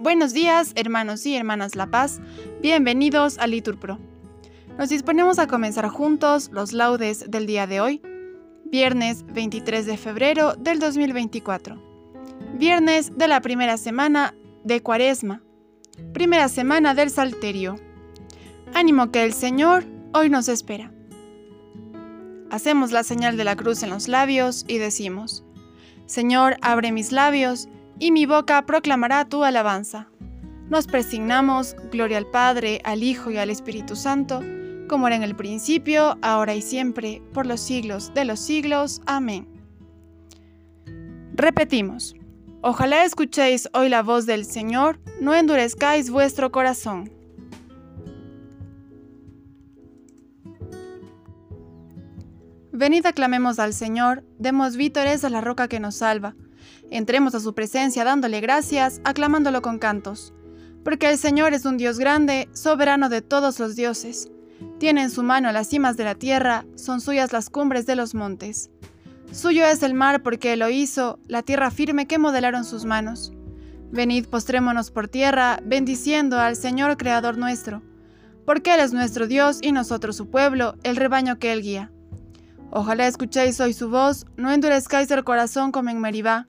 Buenos días, hermanos y hermanas La Paz. Bienvenidos a Liturpro. Nos disponemos a comenzar juntos los laudes del día de hoy, viernes 23 de febrero del 2024. Viernes de la primera semana de Cuaresma. Primera semana del Salterio. Ánimo que el Señor hoy nos espera. Hacemos la señal de la cruz en los labios y decimos, Señor, abre mis labios, y mi boca proclamará tu alabanza. Nos presignamos, gloria al Padre, al Hijo y al Espíritu Santo, como era en el principio, ahora y siempre, por los siglos de los siglos. Amén. Repetimos, ojalá escuchéis hoy la voz del Señor, no endurezcáis vuestro corazón. Venid aclamemos al Señor, demos vítores a la roca que nos salva. Entremos a su presencia dándole gracias, aclamándolo con cantos. Porque el Señor es un Dios grande, soberano de todos los dioses. Tiene en su mano las cimas de la tierra, son suyas las cumbres de los montes. Suyo es el mar porque él lo hizo, la tierra firme que modelaron sus manos. Venid, postrémonos por tierra, bendiciendo al Señor Creador nuestro, porque Él es nuestro Dios y nosotros su pueblo, el rebaño que Él guía. Ojalá escuchéis hoy su voz, no endurezcáis el corazón como en Meribá,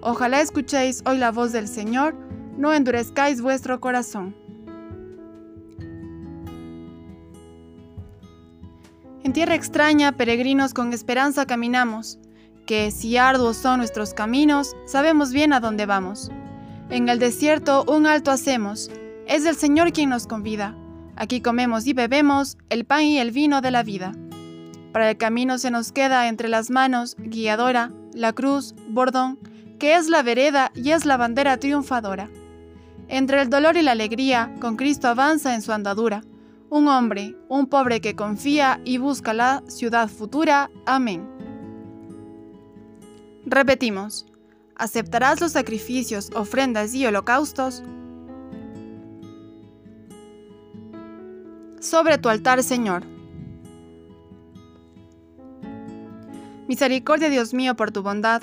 Ojalá escuchéis hoy la voz del Señor, no endurezcáis vuestro corazón. En tierra extraña, peregrinos con esperanza caminamos, que si arduos son nuestros caminos, sabemos bien a dónde vamos. En el desierto un alto hacemos, es el Señor quien nos convida Aquí comemos y bebemos el pan y el vino de la vida. Para el camino se nos queda entre las manos guiadora, la cruz, bordón, que es la vereda y es la bandera triunfadora. Entre el dolor y la alegría, con Cristo avanza en su andadura. Un hombre, un pobre que confía y busca la ciudad futura. Amén. Repetimos, ¿aceptarás los sacrificios, ofrendas y holocaustos? sobre tu altar, Señor. Misericordia, Dios mío, por tu bondad,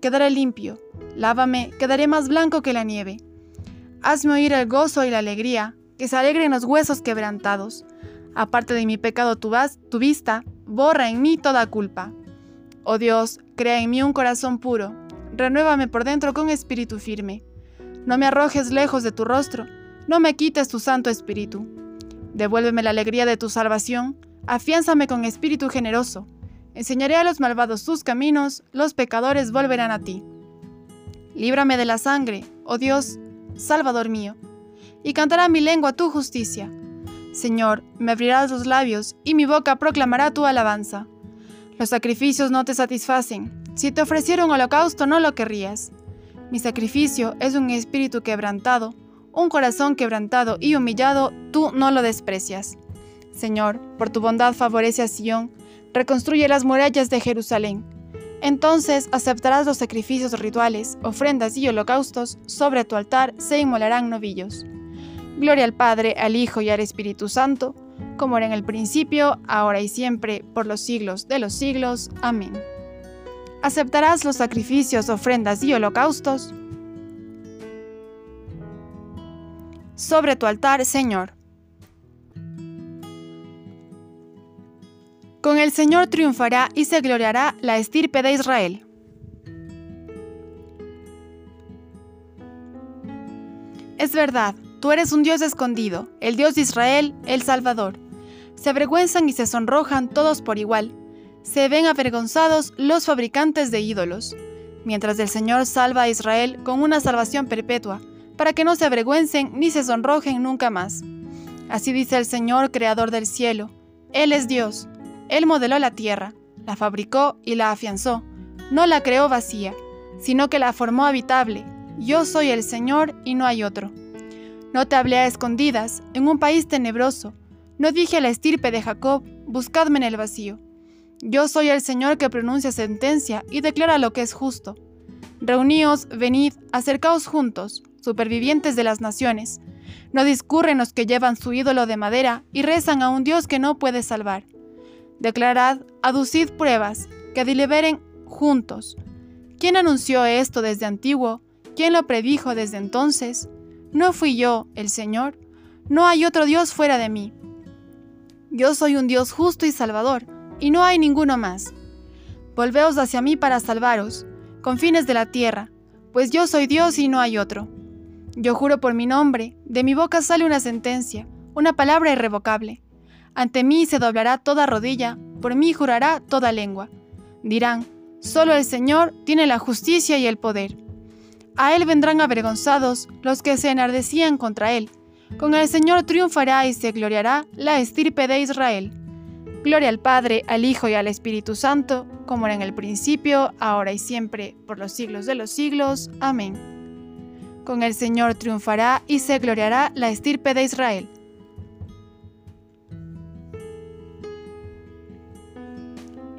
quedaré limpio. Lávame, quedaré más blanco que la nieve. Hazme oír el gozo y la alegría, que se alegren los huesos quebrantados. Aparte de mi pecado tu, vas, tu vista, borra en mí toda culpa. Oh Dios, crea en mí un corazón puro, renuévame por dentro con espíritu firme. No me arrojes lejos de tu rostro, no me quites tu santo espíritu. Devuélveme la alegría de tu salvación, afiánzame con espíritu generoso. Enseñaré a los malvados tus caminos, los pecadores volverán a ti. Líbrame de la sangre, oh Dios, Salvador mío, y cantará mi lengua tu justicia. Señor, me abrirás los labios, y mi boca proclamará tu alabanza. Los sacrificios no te satisfacen. Si te ofreciera un holocausto no lo querrías. Mi sacrificio es un espíritu quebrantado, un corazón quebrantado y humillado, tú no lo desprecias. Señor, por tu bondad favorece a Sión, reconstruye las murallas de Jerusalén. Entonces aceptarás los sacrificios rituales, ofrendas y holocaustos, sobre tu altar se inmolarán novillos. Gloria al Padre, al Hijo y al Espíritu Santo, como era en el principio, ahora y siempre, por los siglos de los siglos. Amén. Aceptarás los sacrificios, ofrendas y holocaustos, sobre tu altar, Señor. Con el Señor triunfará y se gloriará la estirpe de Israel. Es verdad, tú eres un Dios escondido, el Dios de Israel, el Salvador. Se avergüenzan y se sonrojan todos por igual. Se ven avergonzados los fabricantes de ídolos, mientras el Señor salva a Israel con una salvación perpetua, para que no se avergüencen ni se sonrojen nunca más. Así dice el Señor, creador del cielo. Él es Dios. Él modeló la tierra, la fabricó y la afianzó. No la creó vacía, sino que la formó habitable. Yo soy el Señor y no hay otro. No te hablé a escondidas, en un país tenebroso. No dije a la estirpe de Jacob, buscadme en el vacío. Yo soy el Señor que pronuncia sentencia y declara lo que es justo. Reuníos, venid, acercaos juntos, supervivientes de las naciones. No discurren los que llevan su ídolo de madera y rezan a un Dios que no puede salvar. Declarad, aducid pruebas, que deliberen juntos. ¿Quién anunció esto desde antiguo? ¿Quién lo predijo desde entonces? ¿No fui yo, el Señor? No hay otro Dios fuera de mí. Yo soy un Dios justo y salvador y no hay ninguno más. Volveos hacia mí para salvaros, con fines de la tierra, pues yo soy Dios y no hay otro. Yo juro por mi nombre, de mi boca sale una sentencia, una palabra irrevocable. Ante mí se doblará toda rodilla, por mí jurará toda lengua. Dirán, solo el Señor tiene la justicia y el poder. A Él vendrán avergonzados los que se enardecían contra Él. Con el Señor triunfará y se gloriará la estirpe de Israel. Gloria al Padre, al Hijo y al Espíritu Santo, como era en el principio, ahora y siempre, por los siglos de los siglos. Amén. Con el Señor triunfará y se gloriará la estirpe de Israel.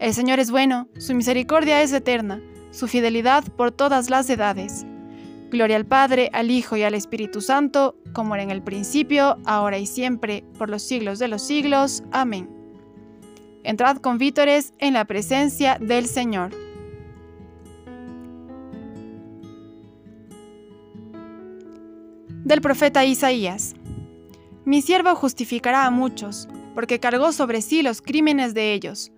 El Señor es bueno, su misericordia es eterna, su fidelidad por todas las edades. Gloria al Padre, al Hijo y al Espíritu Santo, como era en el principio, ahora y siempre, por los siglos de los siglos. Amén. Entrad con vítores en la presencia del Señor. Del profeta Isaías. Mi siervo justificará a muchos, porque cargó sobre sí los crímenes de ellos.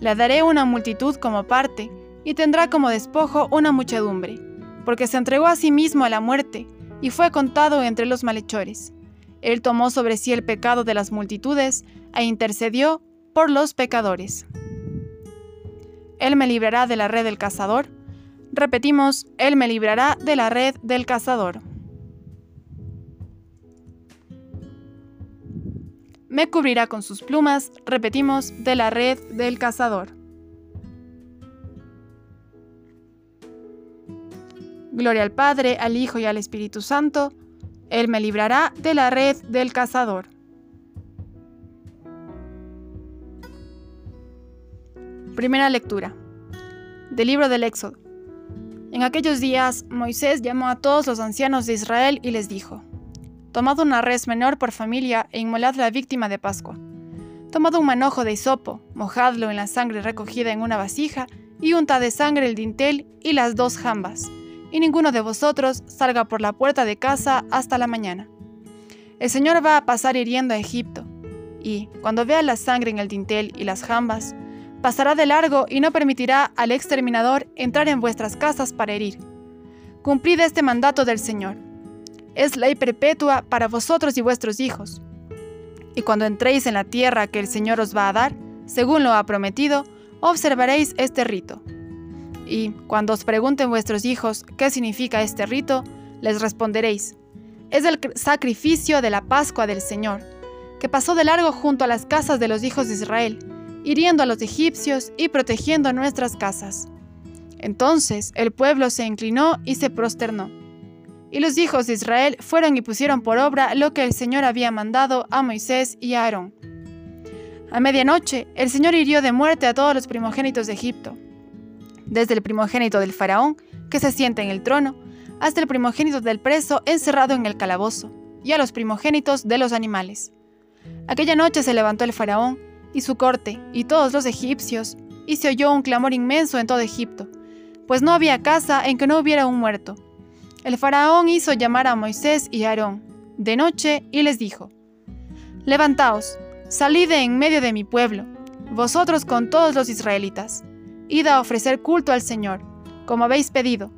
Le daré una multitud como parte, y tendrá como despojo una muchedumbre, porque se entregó a sí mismo a la muerte, y fue contado entre los malhechores. Él tomó sobre sí el pecado de las multitudes, e intercedió por los pecadores. Él me librará de la red del cazador. Repetimos, Él me librará de la red del cazador. Me cubrirá con sus plumas. Repetimos, de la red del cazador. Gloria al Padre, al Hijo y al Espíritu Santo. Él me librará de la red del cazador. Primera lectura. Del libro del Éxodo. En aquellos días Moisés llamó a todos los ancianos de Israel y les dijo, Tomad una res menor por familia e inmolad la víctima de Pascua. Tomad un manojo de hisopo, mojadlo en la sangre recogida en una vasija y unta de sangre el dintel y las dos jambas, y ninguno de vosotros salga por la puerta de casa hasta la mañana. El Señor va a pasar hiriendo a Egipto, y, cuando vea la sangre en el dintel y las jambas, pasará de largo y no permitirá al exterminador entrar en vuestras casas para herir. Cumplid este mandato del Señor. Es ley perpetua para vosotros y vuestros hijos. Y cuando entréis en la tierra que el Señor os va a dar, según lo ha prometido, observaréis este rito. Y cuando os pregunten vuestros hijos qué significa este rito, les responderéis, es el sacrificio de la Pascua del Señor, que pasó de largo junto a las casas de los hijos de Israel, hiriendo a los egipcios y protegiendo nuestras casas. Entonces el pueblo se inclinó y se prosternó. Y los hijos de Israel fueron y pusieron por obra lo que el Señor había mandado a Moisés y a Aarón. A medianoche el Señor hirió de muerte a todos los primogénitos de Egipto, desde el primogénito del faraón, que se sienta en el trono, hasta el primogénito del preso encerrado en el calabozo, y a los primogénitos de los animales. Aquella noche se levantó el faraón y su corte y todos los egipcios, y se oyó un clamor inmenso en todo Egipto, pues no había casa en que no hubiera un muerto. El faraón hizo llamar a Moisés y Aarón de noche y les dijo, Levantaos, salid de en medio de mi pueblo, vosotros con todos los israelitas, id a ofrecer culto al Señor, como habéis pedido.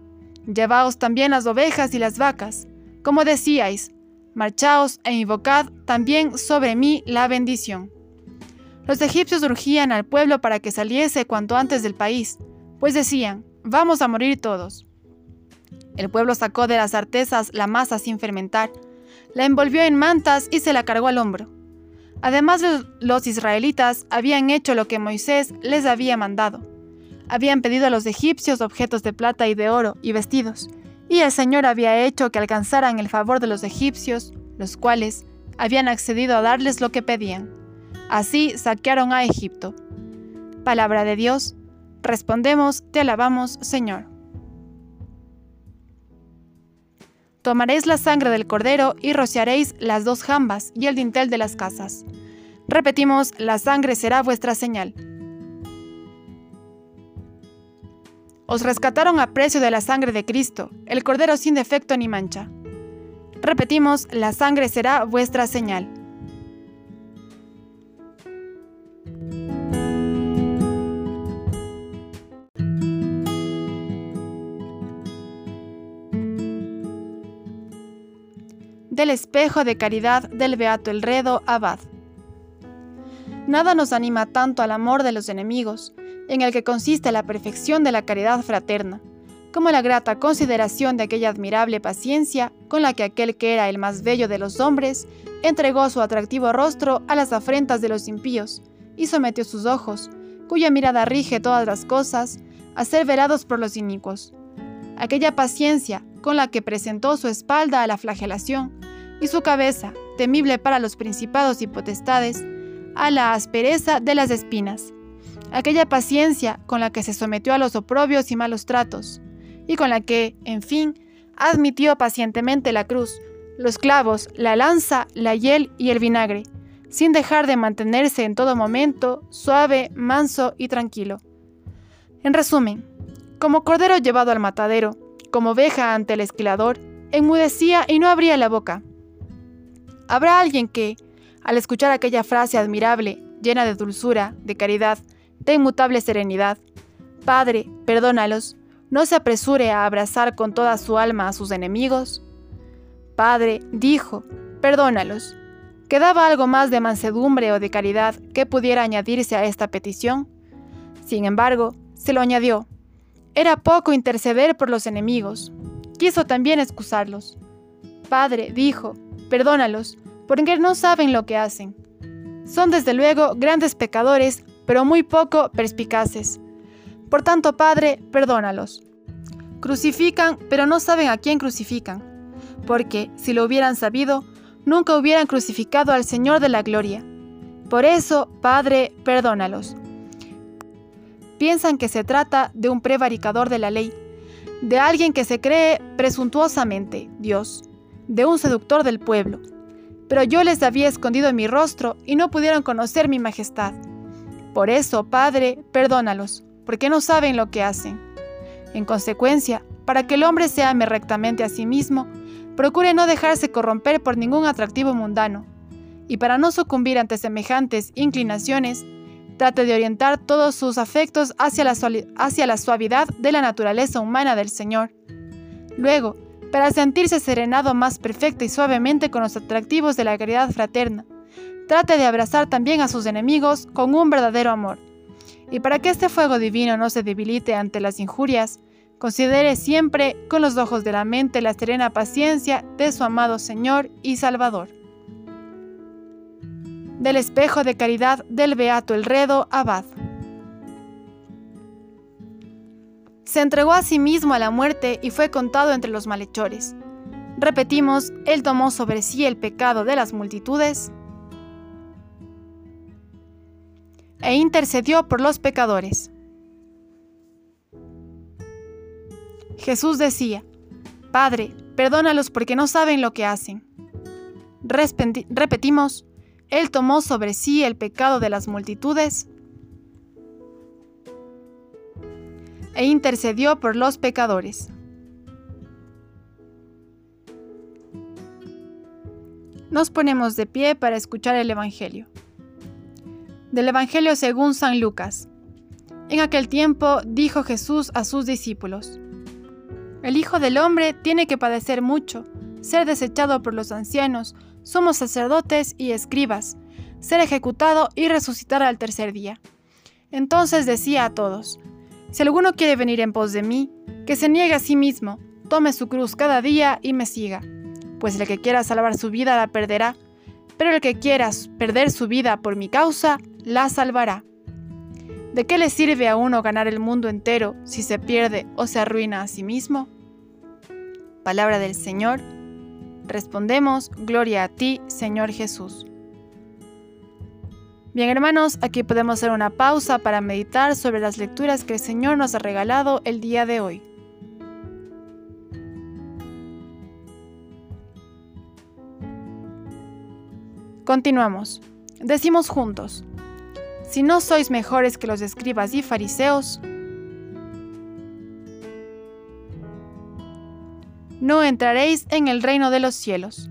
Llevaos también las ovejas y las vacas, como decíais, marchaos e invocad también sobre mí la bendición. Los egipcios urgían al pueblo para que saliese cuanto antes del país, pues decían, vamos a morir todos. El pueblo sacó de las artesas la masa sin fermentar, la envolvió en mantas y se la cargó al hombro. Además, los israelitas habían hecho lo que Moisés les había mandado. Habían pedido a los egipcios objetos de plata y de oro y vestidos, y el Señor había hecho que alcanzaran el favor de los egipcios, los cuales habían accedido a darles lo que pedían. Así saquearon a Egipto. Palabra de Dios, respondemos, te alabamos, Señor. Tomaréis la sangre del cordero y rociaréis las dos jambas y el dintel de las casas. Repetimos, la sangre será vuestra señal. Os rescataron a precio de la sangre de Cristo, el cordero sin defecto ni mancha. Repetimos, la sangre será vuestra señal. Del espejo de caridad del Beato Elredo Abad. Nada nos anima tanto al amor de los enemigos, en el que consiste la perfección de la caridad fraterna, como la grata consideración de aquella admirable paciencia con la que aquel que era el más bello de los hombres entregó su atractivo rostro a las afrentas de los impíos y sometió sus ojos, cuya mirada rige todas las cosas, a ser velados por los inicuos. Aquella paciencia con la que presentó su espalda a la flagelación, y su cabeza, temible para los principados y potestades, a la aspereza de las espinas. Aquella paciencia con la que se sometió a los oprobios y malos tratos, y con la que, en fin, admitió pacientemente la cruz, los clavos, la lanza, la hiel y el vinagre, sin dejar de mantenerse en todo momento suave, manso y tranquilo. En resumen, como cordero llevado al matadero, como oveja ante el esquilador, enmudecía y no abría la boca. Habrá alguien que, al escuchar aquella frase admirable, llena de dulzura, de caridad, de inmutable serenidad, Padre, perdónalos, no se apresure a abrazar con toda su alma a sus enemigos. Padre, dijo, perdónalos. ¿Quedaba algo más de mansedumbre o de caridad que pudiera añadirse a esta petición? Sin embargo, se lo añadió. Era poco interceder por los enemigos. Quiso también excusarlos. Padre, dijo, perdónalos, porque no saben lo que hacen. Son desde luego grandes pecadores, pero muy poco perspicaces. Por tanto, Padre, perdónalos. Crucifican, pero no saben a quién crucifican, porque si lo hubieran sabido, nunca hubieran crucificado al Señor de la Gloria. Por eso, Padre, perdónalos. Piensan que se trata de un prevaricador de la ley, de alguien que se cree presuntuosamente Dios, de un seductor del pueblo pero yo les había escondido mi rostro y no pudieron conocer mi majestad. Por eso, Padre, perdónalos, porque no saben lo que hacen. En consecuencia, para que el hombre se ame rectamente a sí mismo, procure no dejarse corromper por ningún atractivo mundano, y para no sucumbir ante semejantes inclinaciones, trate de orientar todos sus afectos hacia la, hacia la suavidad de la naturaleza humana del Señor. Luego, para sentirse serenado más perfecta y suavemente con los atractivos de la caridad fraterna. Trate de abrazar también a sus enemigos con un verdadero amor. Y para que este fuego divino no se debilite ante las injurias, considere siempre con los ojos de la mente la serena paciencia de su amado Señor y Salvador. Del espejo de caridad del Beato Elredo Abad. Se entregó a sí mismo a la muerte y fue contado entre los malhechores. Repetimos, Él tomó sobre sí el pecado de las multitudes e intercedió por los pecadores. Jesús decía, Padre, perdónalos porque no saben lo que hacen. repetimos, Él tomó sobre sí el pecado de las multitudes e intercedió por los pecadores. Nos ponemos de pie para escuchar el Evangelio. Del Evangelio según San Lucas. En aquel tiempo dijo Jesús a sus discípulos, El Hijo del Hombre tiene que padecer mucho, ser desechado por los ancianos, somos sacerdotes y escribas, ser ejecutado y resucitar al tercer día. Entonces decía a todos, Si alguno quiere venir en pos de mí, que se niegue a sí mismo, tome su cruz cada día y me siga pues el que quiera salvar su vida la perderá, pero el que quiera perder su vida por mi causa, la salvará. ¿De qué le sirve a uno ganar el mundo entero si se pierde o se arruina a sí mismo? Palabra del Señor. Respondemos, Gloria a ti, Señor Jesús. Bien hermanos, aquí podemos hacer una pausa para meditar sobre las lecturas que el Señor nos ha regalado el día de hoy. Continuamos. Decimos juntos, si no sois mejores que los escribas y fariseos, no entraréis en el reino de los cielos.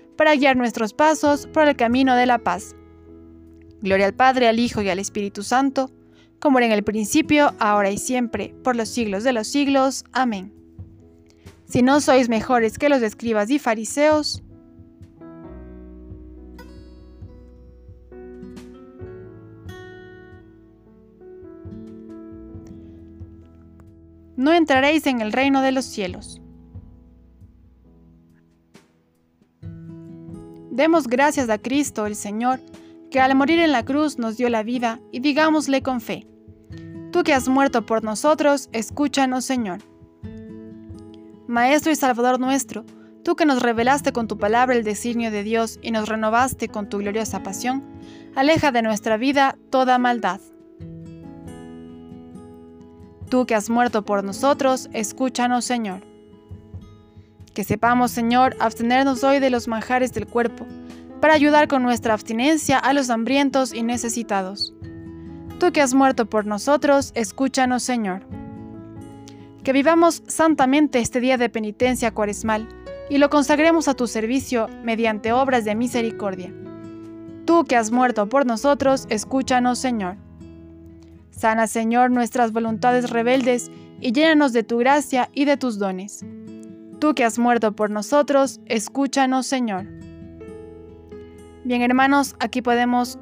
para guiar nuestros pasos por el camino de la paz. Gloria al Padre, al Hijo y al Espíritu Santo, como era en el principio, ahora y siempre, por los siglos de los siglos. Amén. Si no sois mejores que los escribas y fariseos, no entraréis en el reino de los cielos. Demos gracias a Cristo el Señor, que al morir en la cruz nos dio la vida, y digámosle con fe, Tú que has muerto por nosotros, escúchanos Señor. Maestro y Salvador nuestro, tú que nos revelaste con tu palabra el designio de Dios y nos renovaste con tu gloriosa pasión, aleja de nuestra vida toda maldad Tú que has muerto por nosotros, escúchanos, Señor. Que sepamos, Señor, abstenernos hoy de los manjares del cuerpo, para ayudar con nuestra abstinencia a los hambrientos y necesitados. Tú que has muerto por nosotros, escúchanos, Señor. Que vivamos santamente este día de penitencia cuaresmal y lo consagremos a tu servicio mediante obras de misericordia. Tú que has muerto por nosotros, escúchanos, Señor. Sana, Señor, nuestras voluntades rebeldes y llénanos de tu gracia y de tus dones. Tú que has muerto por nosotros, escúchanos, Señor. Bien, hermanos, aquí podemos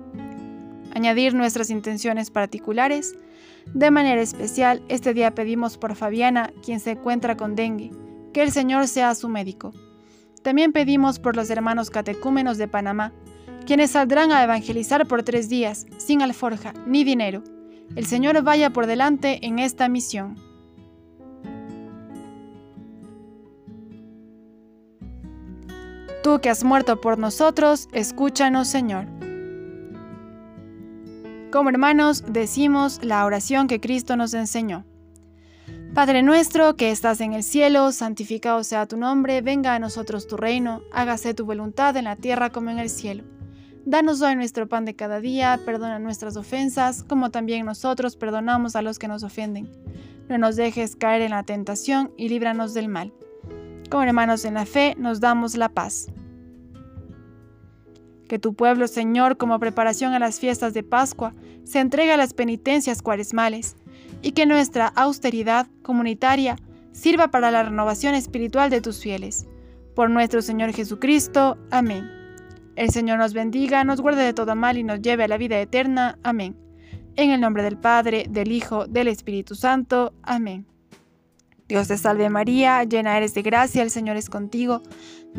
añadir nuestras intenciones particulares. De manera especial, este día pedimos por Fabiana, quien se encuentra con dengue, que el Señor sea su médico. También pedimos por los hermanos catecúmenos de Panamá, quienes saldrán a evangelizar por tres días, sin alforja ni dinero el Señor vaya por delante en esta misión. Tú que has muerto por nosotros, escúchanos, Señor. Como hermanos, decimos la oración que Cristo nos enseñó. Padre nuestro que estás en el cielo, santificado sea tu nombre, venga a nosotros tu reino, hágase tu voluntad en la tierra como en el cielo. Danos hoy nuestro pan de cada día, perdona nuestras ofensas, como también nosotros perdonamos a los que nos ofenden. No nos dejes caer en la tentación y líbranos del mal. Como hermanos en la fe, nos damos la paz. Que tu pueblo, Señor, como preparación a las fiestas de Pascua, se entregue a las penitencias cuaresmales, y que nuestra austeridad comunitaria sirva para la renovación espiritual de tus fieles. Por nuestro Señor Jesucristo. Amén. El Señor nos bendiga, nos guarde de todo mal y nos lleve a la vida eterna. Amén. En el nombre del Padre, del Hijo, del Espíritu Santo. Amén. Dios te salve María, llena eres de gracia, el Señor es contigo.